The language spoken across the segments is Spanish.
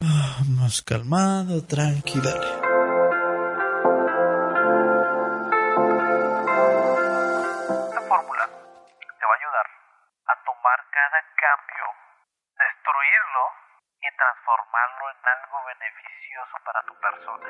cbp.gov/careers. Más calmado, tranquila. Esta fórmula te va a ayudar a tomar cada cambio, destruirlo y transformarlo en algo beneficioso para tu persona.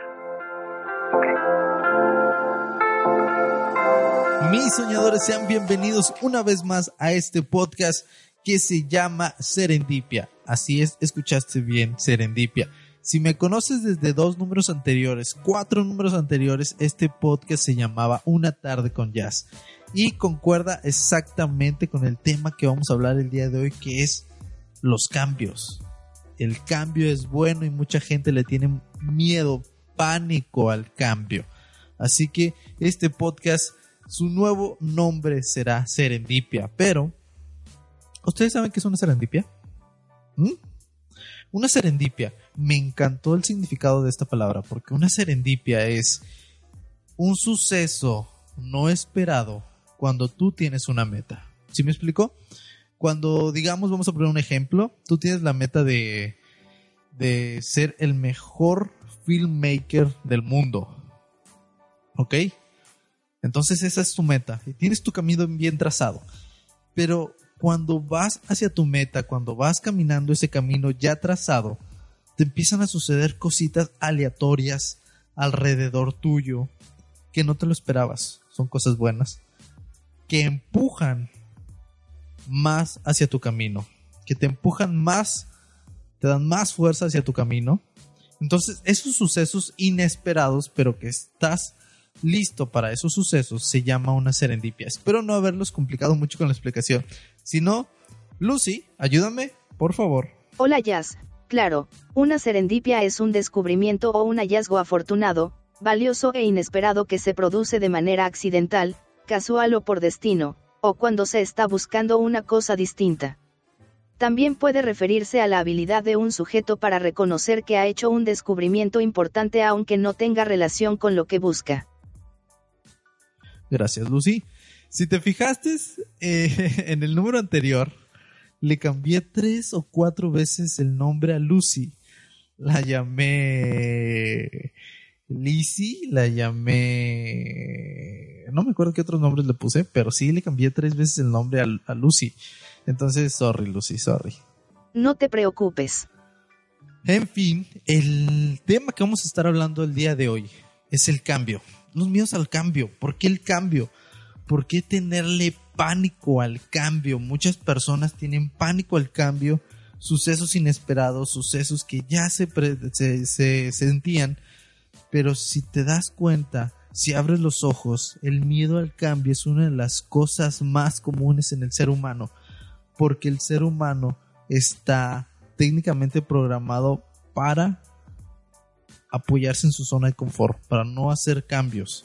Mis soñadores, sean bienvenidos una vez más a este podcast que se llama Serendipia. Así es, escuchaste bien, Serendipia. Si me conoces desde dos números anteriores, cuatro números anteriores, este podcast se llamaba Una tarde con jazz. Y concuerda exactamente con el tema que vamos a hablar el día de hoy, que es los cambios. El cambio es bueno y mucha gente le tiene miedo, pánico al cambio. Así que este podcast, su nuevo nombre será Serendipia. Pero, ¿ustedes saben qué es una serendipia? ¿Mm? Una serendipia. Me encantó el significado de esta palabra porque una serendipia es un suceso no esperado cuando tú tienes una meta. ¿Sí me explico? Cuando, digamos, vamos a poner un ejemplo, tú tienes la meta de, de ser el mejor filmmaker del mundo. ¿Ok? Entonces esa es tu meta y tienes tu camino bien trazado. Pero cuando vas hacia tu meta, cuando vas caminando ese camino ya trazado, te empiezan a suceder cositas aleatorias alrededor tuyo que no te lo esperabas. Son cosas buenas. Que empujan más hacia tu camino. Que te empujan más, te dan más fuerza hacia tu camino. Entonces, esos sucesos inesperados, pero que estás listo para esos sucesos, se llama una serendipia. Espero no haberlos complicado mucho con la explicación. Si no, Lucy, ayúdame, por favor. Hola Jazz. Claro, una serendipia es un descubrimiento o un hallazgo afortunado, valioso e inesperado que se produce de manera accidental, casual o por destino, o cuando se está buscando una cosa distinta. También puede referirse a la habilidad de un sujeto para reconocer que ha hecho un descubrimiento importante aunque no tenga relación con lo que busca. Gracias, Lucy. Si te fijaste eh, en el número anterior, le cambié tres o cuatro veces el nombre a Lucy. La llamé Lizzie, la llamé... No me acuerdo qué otros nombres le puse, pero sí le cambié tres veces el nombre a, a Lucy. Entonces, sorry, Lucy, sorry. No te preocupes. En fin, el tema que vamos a estar hablando el día de hoy es el cambio. Los miedos al cambio. ¿Por qué el cambio? ¿Por qué tenerle pánico al cambio? Muchas personas tienen pánico al cambio, sucesos inesperados, sucesos que ya se, se, se sentían, pero si te das cuenta, si abres los ojos, el miedo al cambio es una de las cosas más comunes en el ser humano, porque el ser humano está técnicamente programado para apoyarse en su zona de confort, para no hacer cambios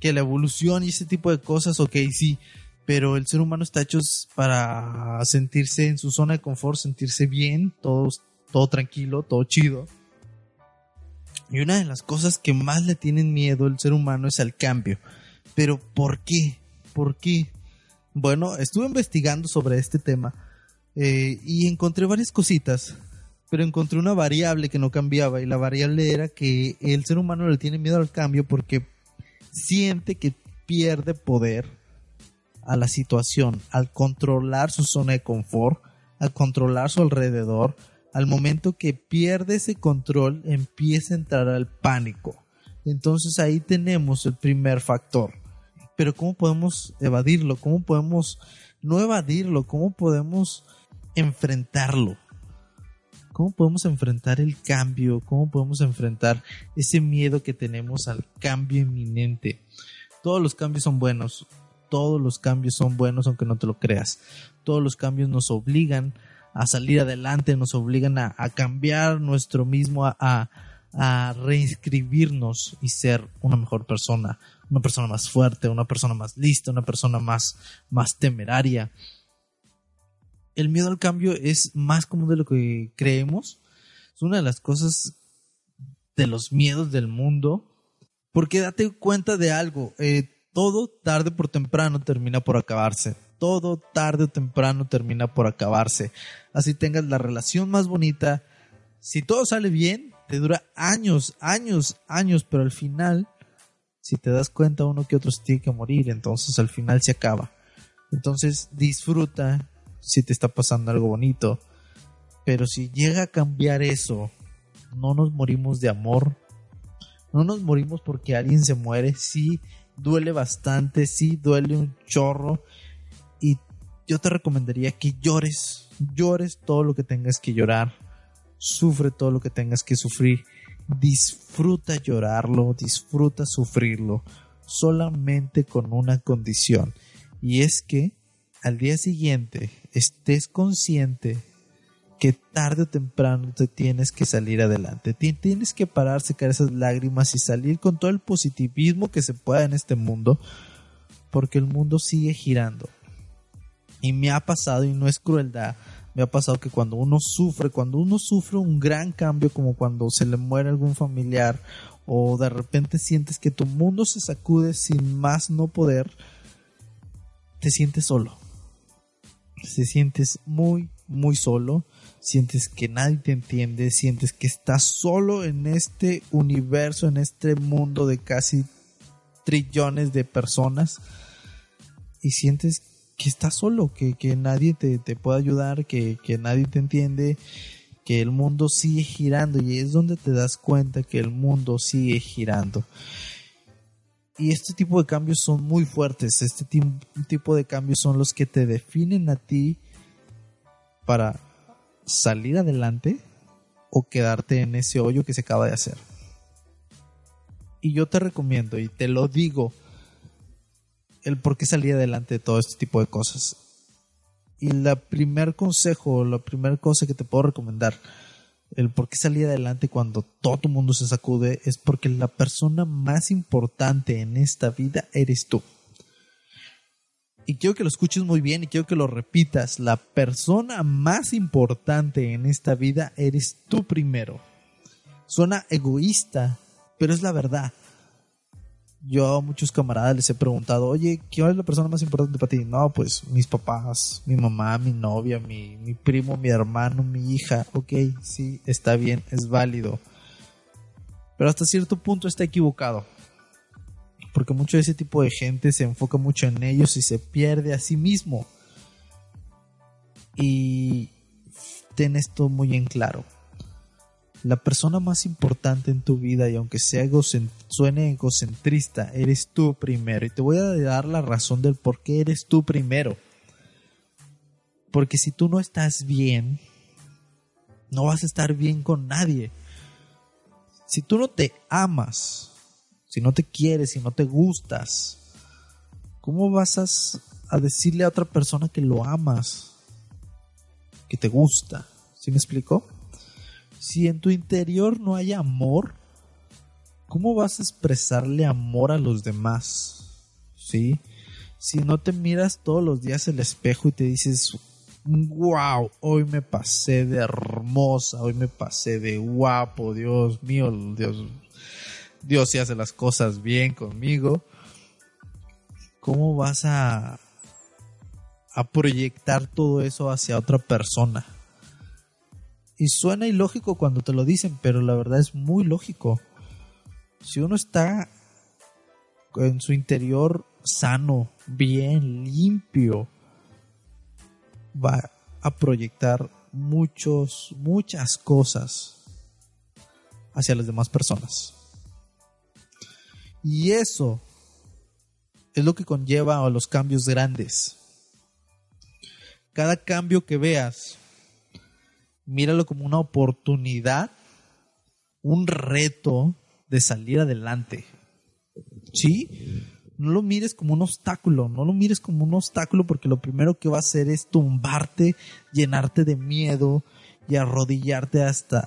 que la evolución y ese tipo de cosas, ok, sí, pero el ser humano está hecho para sentirse en su zona de confort, sentirse bien, todo, todo tranquilo, todo chido. Y una de las cosas que más le tienen miedo el ser humano es al cambio. Pero ¿por qué? ¿Por qué? Bueno, estuve investigando sobre este tema eh, y encontré varias cositas, pero encontré una variable que no cambiaba y la variable era que el ser humano le tiene miedo al cambio porque siente que pierde poder a la situación al controlar su zona de confort, al controlar su alrededor. Al momento que pierde ese control, empieza a entrar al pánico. Entonces ahí tenemos el primer factor. Pero ¿cómo podemos evadirlo? ¿Cómo podemos no evadirlo? ¿Cómo podemos enfrentarlo? ¿Cómo podemos enfrentar el cambio? ¿Cómo podemos enfrentar ese miedo que tenemos al cambio inminente? Todos los cambios son buenos, todos los cambios son buenos aunque no te lo creas. Todos los cambios nos obligan a salir adelante, nos obligan a, cambiar nuestro mismo, a, a, a reinscribirnos y ser una mejor persona, una persona más fuerte, una persona más lista, una persona más, más temeraria. El miedo al cambio es más común de lo que creemos. Es una de las cosas de los miedos del mundo. Porque date cuenta de algo, eh, todo tarde por temprano termina por acabarse. Todo tarde o temprano termina por acabarse. Así tengas la relación más bonita. Si todo sale bien, te dura años, años, años, pero al final, si te das cuenta, uno que otro tiene que morir, entonces al final se acaba. Entonces disfruta si te está pasando algo bonito. Pero si llega a cambiar eso, no nos morimos de amor. No nos morimos porque alguien se muere. Sí, duele bastante, sí, duele un chorro. Y yo te recomendaría que llores, llores todo lo que tengas que llorar. Sufre todo lo que tengas que sufrir. Disfruta llorarlo, disfruta sufrirlo. Solamente con una condición. Y es que al día siguiente estés consciente que tarde o temprano te tienes que salir adelante. Tienes que parar, secar esas lágrimas y salir con todo el positivismo que se pueda en este mundo, porque el mundo sigue girando. Y me ha pasado, y no es crueldad, me ha pasado que cuando uno sufre, cuando uno sufre un gran cambio, como cuando se le muere algún familiar, o de repente sientes que tu mundo se sacude sin más no poder, te sientes solo. Te sientes muy, muy solo sientes que nadie te entiende, sientes que estás solo en este universo, en este mundo de casi trillones de personas y sientes que estás solo, que, nadie te, puede ayudar, que, que nadie te entiende, que el mundo sigue girando y es donde te das cuenta que el mundo sigue girando. Y este tipo de cambios son muy fuertes, este tipo de cambios son los que te definen a ti para salir adelante o quedarte en ese hoyo que se acaba de hacer. Y yo te recomiendo y te lo digo el por qué salir adelante de todo este tipo de cosas. Y el primer consejo, la primera cosa que te puedo recomendar, el por qué salir adelante cuando todo el mundo se sacude, es porque la persona más importante en esta vida eres tú y quiero que lo escuches muy bien y quiero que lo repitas, la persona más importante en esta vida eres tú primero. Suena egoísta, pero es la verdad. Yo a muchos camaradas les he preguntado, oye, ¿quién es la persona más importante para ti? No, pues mis papás, mi mamá, mi novia, mi, mi primo, mi hermano, mi hija. Ok, sí, está bien, es válido. Pero hasta cierto punto está equivocado porque mucho de ese tipo de gente se enfoca mucho en ellos y se pierde a sí mismo. Y ten esto muy en claro. La persona más importante en tu vida, y aunque sea suene egocentrista, eres tú primero. Y te voy a dar la razón del por qué eres tú primero. Porque si tú no estás bien, no vas a estar bien con nadie. Si tú no te amas, si no te quieres, si no te gustas, ¿cómo vas a, decirle a otra persona que lo amas, que te gusta? ¿Sí me explico? Si en tu interior no hay amor, ¿cómo vas a expresarle amor a los demás? ¿Sí? Si no te miras todos los días el espejo y te dices, wow, hoy me pasé de hermosa, hoy me pasé de guapo, Dios mío, Dios, Dios sí hace las cosas bien conmigo, ¿cómo vas a, a proyectar todo eso hacia otra persona? Y suena ilógico cuando te lo dicen, pero la verdad es muy lógico. Si uno está en su interior sano, bien, limpio, va a proyectar muchos, muchas cosas hacia las demás personas. Y eso es lo que conlleva a los cambios grandes. Cada cambio que veas, míralo como una oportunidad, un reto de salir adelante. ¿Sí? no lo mires como un obstáculo, no lo mires como un obstáculo porque lo primero que va a hacer es tumbarte, llenarte de miedo y arrodillarte hasta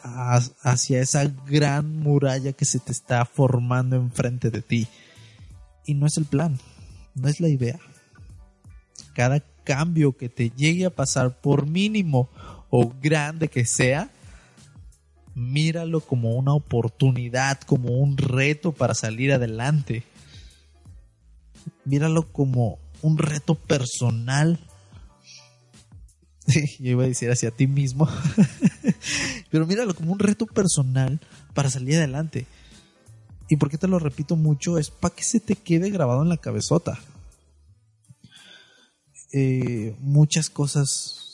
hacia esa gran muralla que se te está formando enfrente de ti. Y no es el plan, no es la idea. Cada cambio que te llegue a pasar, por mínimo o grande que sea, míralo como una oportunidad, como un reto para salir adelante. Míralo como un reto personal. yo iba a decir hacia ti mismo. Pero míralo como un reto personal para salir adelante. ¿Y por qué te lo repito mucho? Es para que se te quede grabado en la cabezota. Eh, muchas cosas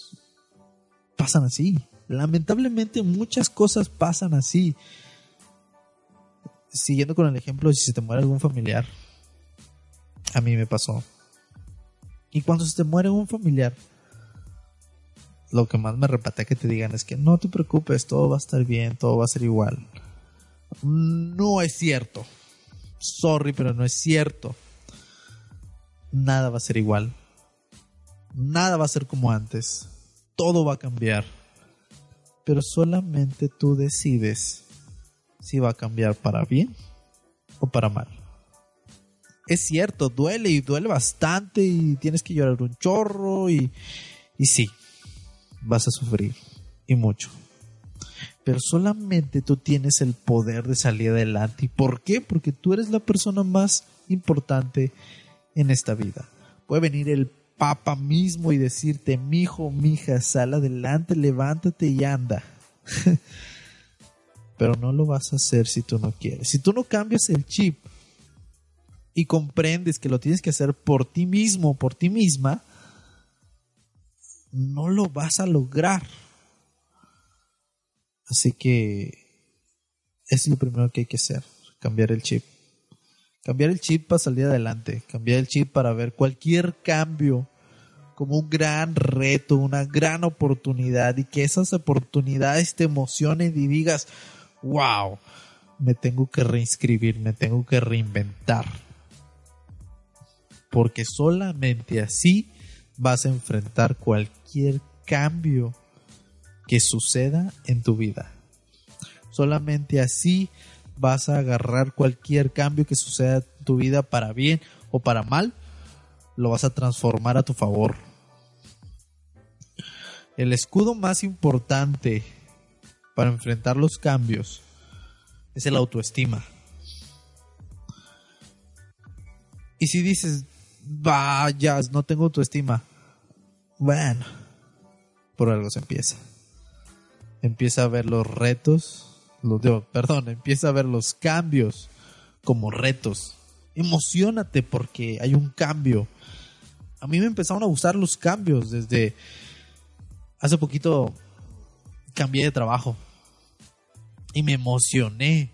pasan así. Lamentablemente muchas cosas pasan así. Siguiendo con el ejemplo, si se te muere algún familiar, a mí me pasó. Y cuando se te muere un familiar, lo que más me repatea que te digan es que no te preocupes, todo va a estar bien, todo va a ser igual. No es cierto. Sorry, pero no es cierto. Nada va a ser igual. Nada va a ser como antes. Todo va a cambiar. Pero solamente tú decides si va a cambiar para bien o para mal. Es cierto, duele y duele bastante y tienes que llorar un chorro y, y sí, vas a sufrir y mucho. Pero solamente tú tienes el poder de salir adelante. ¿Y por qué? Porque tú eres la persona más importante en esta vida. Puede venir el Papa mismo y decirte, mi hijo, mi hija, sal adelante, levántate y anda. Pero no lo vas a hacer si tú no quieres. Si tú no cambias el chip y comprendes que lo tienes que hacer por ti mismo, por ti misma, no lo vas a lograr. Así que es lo primero que hay que hacer, cambiar el chip. Cambiar el chip para salir adelante, cambiar el chip para ver cualquier cambio como un gran reto, una gran oportunidad y que esas oportunidades te emocionen y digas, wow, me tengo que reinscribir, me tengo que reinventar. Porque solamente así vas a enfrentar cualquier cambio que suceda en tu vida. Solamente así vas a agarrar cualquier cambio que suceda en tu vida para bien o para mal, lo vas a transformar a tu favor. El escudo más importante para enfrentar los cambios es el autoestima. Y si dices, vayas, no tengo autoestima, bueno, por algo se empieza. Empieza a ver los retos, los, perdón, empieza a ver los cambios como retos. Emocionate porque hay un cambio. A mí me empezaron a gustar los cambios desde hace poquito cambié de trabajo y me emocioné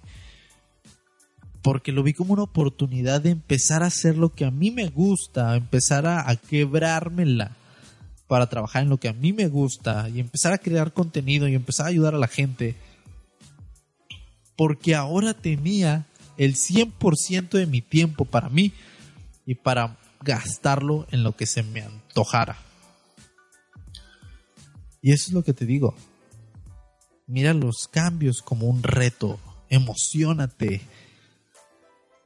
porque lo vi como una oportunidad de empezar a hacer lo que a mí me gusta, empezar a, quebrármela para trabajar en lo que a mí me gusta y empezar a crear contenido y empezar a ayudar a la gente. Porque ahora tenía el 100% de mi tiempo para mí y para gastarlo en lo que se me antojara. Y eso es lo que te digo. Mira los cambios como un reto. Emocionate.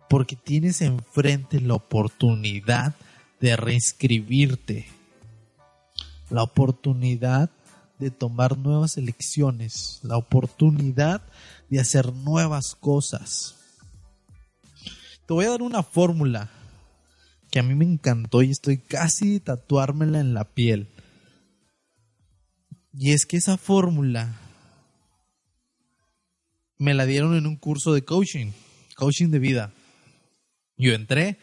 Porque tienes enfrente la oportunidad de reinscribirte la oportunidad de tomar nuevas elecciones, la oportunidad de hacer nuevas cosas. Te voy a dar una fórmula que a mí me encantó y estoy casi tatuármela en la piel. Y es que esa fórmula me la dieron en un curso de coaching, coaching de vida. Yo entré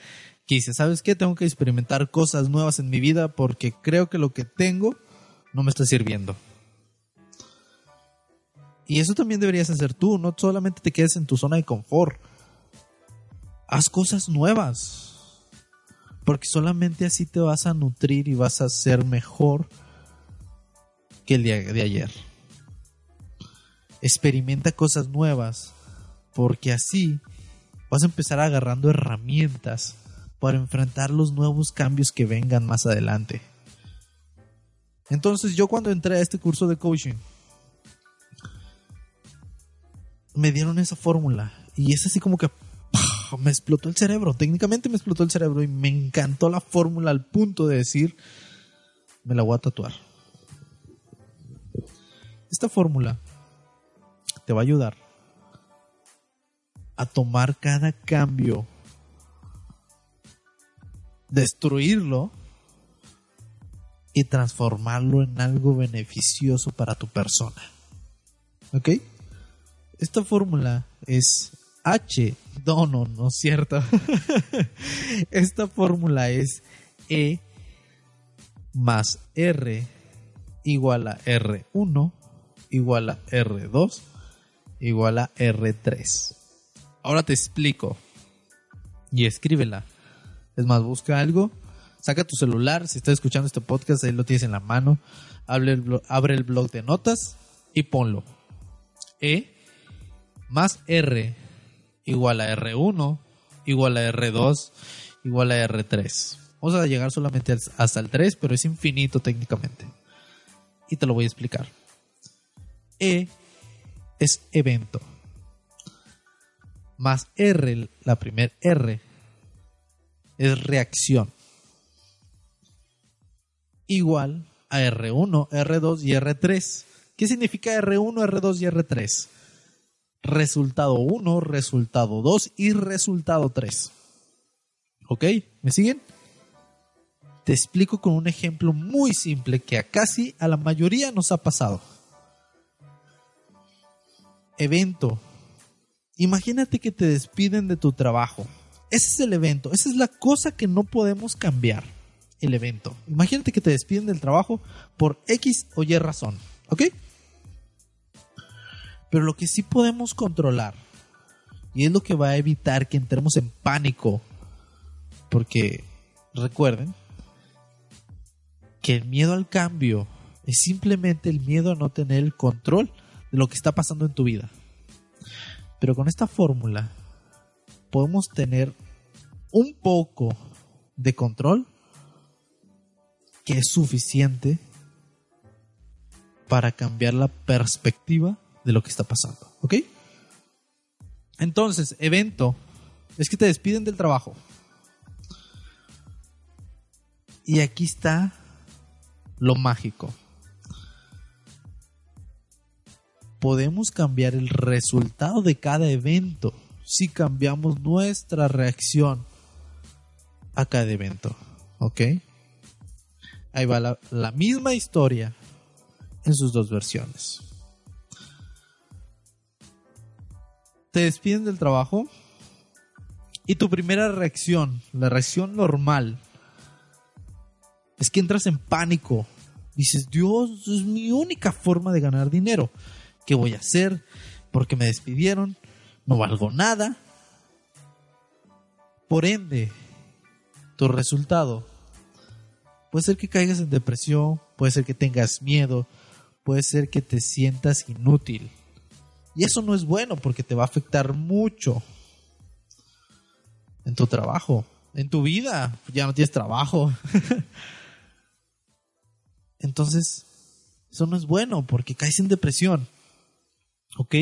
que dice, ¿sabes qué? Tengo que experimentar cosas nuevas en mi vida porque creo que lo que tengo no me está sirviendo. Y eso también deberías hacer tú, no solamente te quedes en tu zona de confort. Haz cosas nuevas. Porque solamente así te vas a nutrir y vas a ser mejor que el día de ayer. Experimenta cosas nuevas. Porque así vas a empezar agarrando herramientas para enfrentar los nuevos cambios que vengan más adelante. Entonces yo cuando entré a este curso de coaching, me dieron esa fórmula y es así como que me explotó el cerebro, técnicamente me explotó el cerebro y me encantó la fórmula al punto de decir, me la voy a tatuar. Esta fórmula te va a ayudar a tomar cada cambio, destruirlo y transformarlo en algo beneficioso para tu persona. ¿Ok? Esta fórmula es H. No, no, no es cierto. Esta fórmula es E más R igual a R1 igual a R2 igual a R3. Ahora te explico. Y escríbela. Es más, busca algo. Saca tu celular. Si estás escuchando este podcast, ahí lo tienes en la mano. Abre el, blog, abre el blog de notas y ponlo. E más R igual a R1 igual a R2 igual a R3. Vamos a llegar solamente hasta el 3, pero es infinito técnicamente. Y te lo voy a explicar. E es evento. Más R, la primer R, es reacción. Igual a R1, R2 y R3. ¿Qué significa R1, R2 y R3? Resultado 1, resultado 2 y resultado 3. ¿Ok? ¿Me siguen? Te explico con un ejemplo muy simple que a casi a la mayoría nos ha pasado evento. Imagínate que te despiden de tu trabajo. Ese es el evento. Esa es la cosa que no podemos cambiar. El evento. Imagínate que te despiden del trabajo por X o Y razón. ¿Ok? Pero lo que sí podemos controlar, y es lo que va a evitar que entremos en pánico, porque recuerden que el miedo al cambio es simplemente el miedo a no tener el control de lo que está pasando en tu vida. Pero con esta fórmula podemos tener un poco de control que es suficiente para cambiar la perspectiva de lo que está pasando. ¿Ok? Entonces, evento es que te despiden del trabajo. Y aquí está lo mágico. Podemos cambiar el resultado de cada evento si cambiamos nuestra reacción a cada evento. ¿Ok? Ahí va la, misma historia en sus dos versiones. Te despiden del trabajo y tu primera reacción, la reacción normal, es que entras en pánico. Dices, Dios, es mi única forma de ganar dinero. ¿Qué voy a hacer? Porque me despidieron, no valgo nada. Por ende, tu resultado puede ser que caigas en depresión, puede ser que tengas miedo, puede ser que te sientas inútil. Y eso no es bueno porque te va a afectar mucho en tu trabajo, en tu vida. Ya no tienes trabajo. Entonces, eso no es bueno porque caes en depresión. ¿Ok?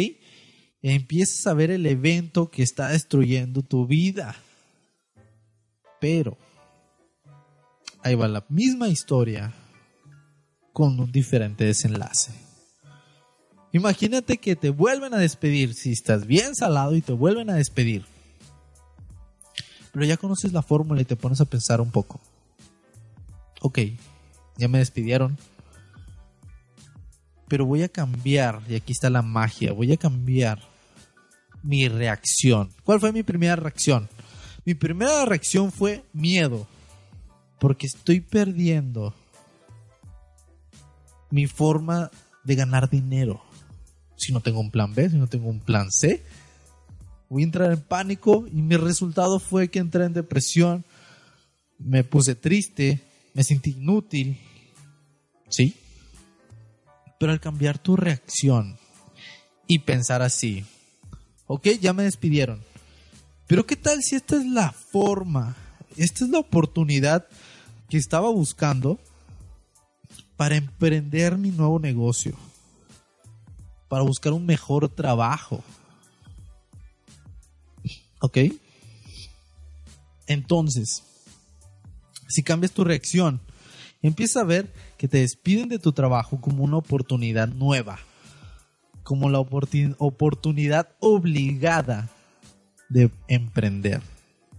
Empiezas a ver el evento que está destruyendo tu vida. Pero ahí va la misma historia con un diferente desenlace. Imagínate que te vuelven a despedir, si estás bien salado y te vuelven a despedir. Pero ya conoces la fórmula y te pones a pensar un poco. Ok, ya me despidieron, pero voy a cambiar, y aquí está la magia, voy a cambiar mi reacción. ¿Cuál fue mi primera reacción? Mi primera reacción fue miedo, porque estoy perdiendo mi forma de ganar dinero. Si no tengo un plan B, si no tengo un plan C, voy a entrar en pánico y mi resultado fue que entré en depresión, me puse triste, me sentí inútil. ¿Sí? Pero al cambiar tu reacción y pensar así, ok, ya me despidieron, pero ¿qué tal si esta es la forma, esta es la oportunidad que estaba buscando para emprender mi nuevo negocio, para buscar un mejor trabajo. ¿Ok? Entonces, si cambias tu reacción, empieza a ver que te despiden de tu trabajo como una oportunidad nueva, como la oportunidad obligada de emprender.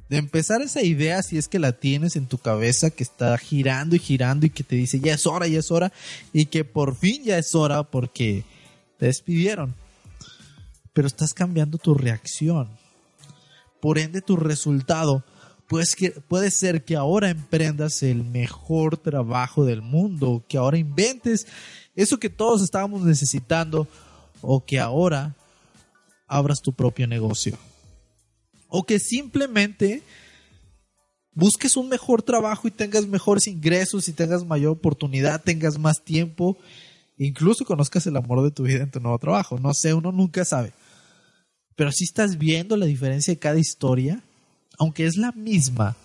De empezar esa idea, si es que la tienes en tu cabeza, que está girando y girando y que te dice ya es hora, ya es hora, y que por fin ya es hora porque te despidieron. Pero estás cambiando tu reacción. Por ende, tu resultado pues que, puede ser que ahora emprendas el mejor trabajo del mundo, que ahora inventes eso que todos estábamos necesitando, o que ahora abras tu propio negocio. O que simplemente busques un mejor trabajo y tengas mejores ingresos y tengas mayor oportunidad, tengas más tiempo, incluso conozcas el amor de tu vida en tu nuevo trabajo. No sé, uno nunca sabe. Pero si estás viendo la diferencia de cada historia, aunque es la misma,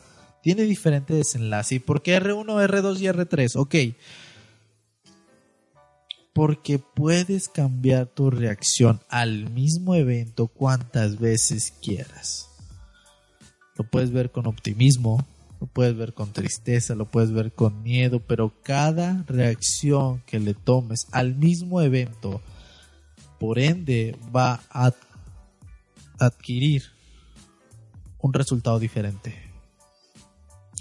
tiene diferente desenlace. ¿Y por qué R1, R2 y R3? Ok. Porque puedes cambiar tu reacción al mismo evento cuantas veces quieras. Lo puedes ver con optimismo, lo puedes ver con tristeza, lo puedes ver con miedo, pero cada reacción que le tomes al mismo evento, por ende, va a adquirir un resultado diferente.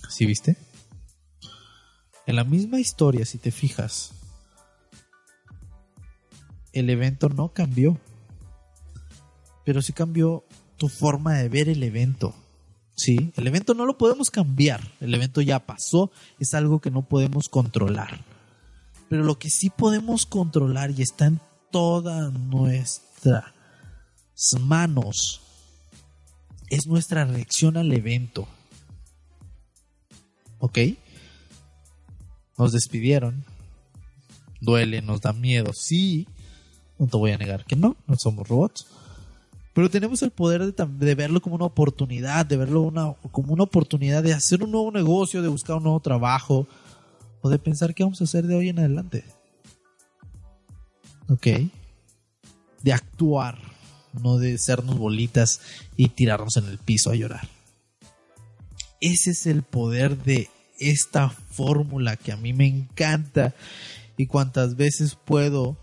¿Sí viste? En la misma historia, si te fijas, el evento no cambió, pero sí cambió tu forma de ver el evento. Sí, el evento no lo podemos cambiar, el evento ya pasó, es algo que no podemos controlar. Pero lo que sí podemos controlar y está en todas nuestras manos es nuestra reacción al evento. ¿Ok? Nos despidieron. Duele, nos da miedo. Sí, no te voy a negar que no, no somos robots. Pero tenemos el poder de, verlo como una oportunidad, de verlo una, como una oportunidad de hacer un nuevo negocio, de buscar un nuevo trabajo, o de pensar qué vamos a hacer de hoy en adelante. ¿Ok? De actuar no de sernos bolitas y tirarnos en el piso a llorar. Ese es el poder de esta fórmula que a mí me encanta y cuantas veces puedo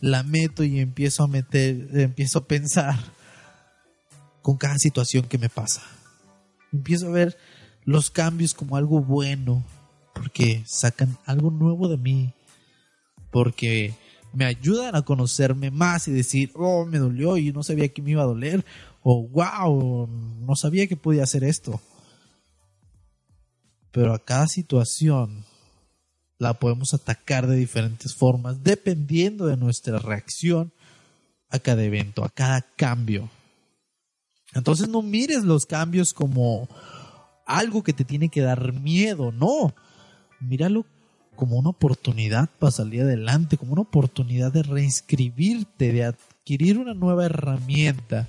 la meto y empiezo a meter, empiezo a pensar con cada situación que me pasa. Empiezo a ver los cambios como algo bueno porque sacan algo nuevo de mí, porque me ayudan a conocerme más y decir, oh, me dolió y no sabía que me iba a doler, o wow, no sabía que podía hacer esto. Pero a cada situación la podemos atacar de diferentes formas, dependiendo de nuestra reacción a cada evento, a cada cambio. Entonces no mires los cambios como algo que te tiene que dar miedo, no. Míralo como una oportunidad para salir adelante, como una oportunidad de reinscribirte, de adquirir una nueva herramienta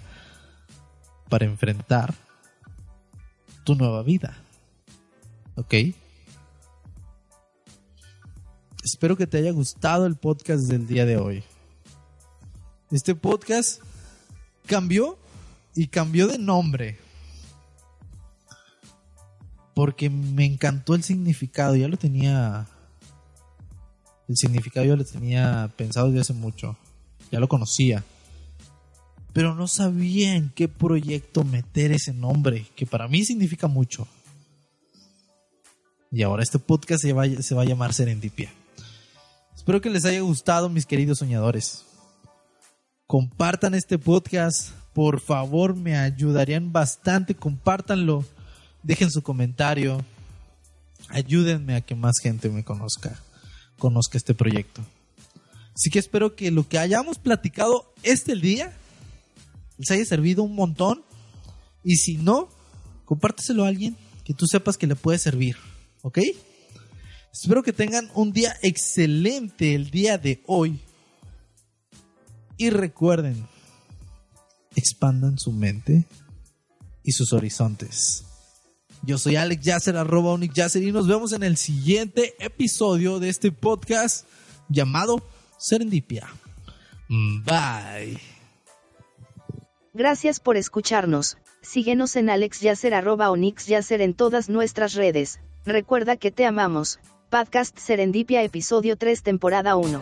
para enfrentar tu nueva vida. ¿Ok? Espero que te haya gustado el podcast del día de hoy. Este podcast cambió y cambió de nombre. Porque me encantó el significado, ya lo tenía el significado yo lo tenía pensado desde hace mucho. Ya lo conocía. Pero no sabía en qué proyecto meter ese nombre, que para mí significa mucho. Y ahora este podcast se va, a llamar Serendipia. Espero que les haya gustado, mis queridos soñadores. Compartan este podcast. Por favor, me ayudarían bastante. Compártanlo. Dejen su comentario. Ayúdenme a que más gente me conozca conozca este proyecto. Así que espero que lo que hayamos platicado este día les haya servido un montón. Y si no, compárteselo a alguien que tú sepas que le puede servir. ¿Ok? Espero que tengan un día excelente el día de hoy. Y recuerden, expandan su mente y sus horizontes. Yo soy Alex Yasser, arroba y nos vemos en el siguiente episodio de este podcast llamado Serendipia. Bye. Gracias por escucharnos. Síguenos en Alex Yasser, arroba Yasser en todas nuestras redes. Recuerda que te amamos. Podcast Serendipia, episodio 3, temporada 1.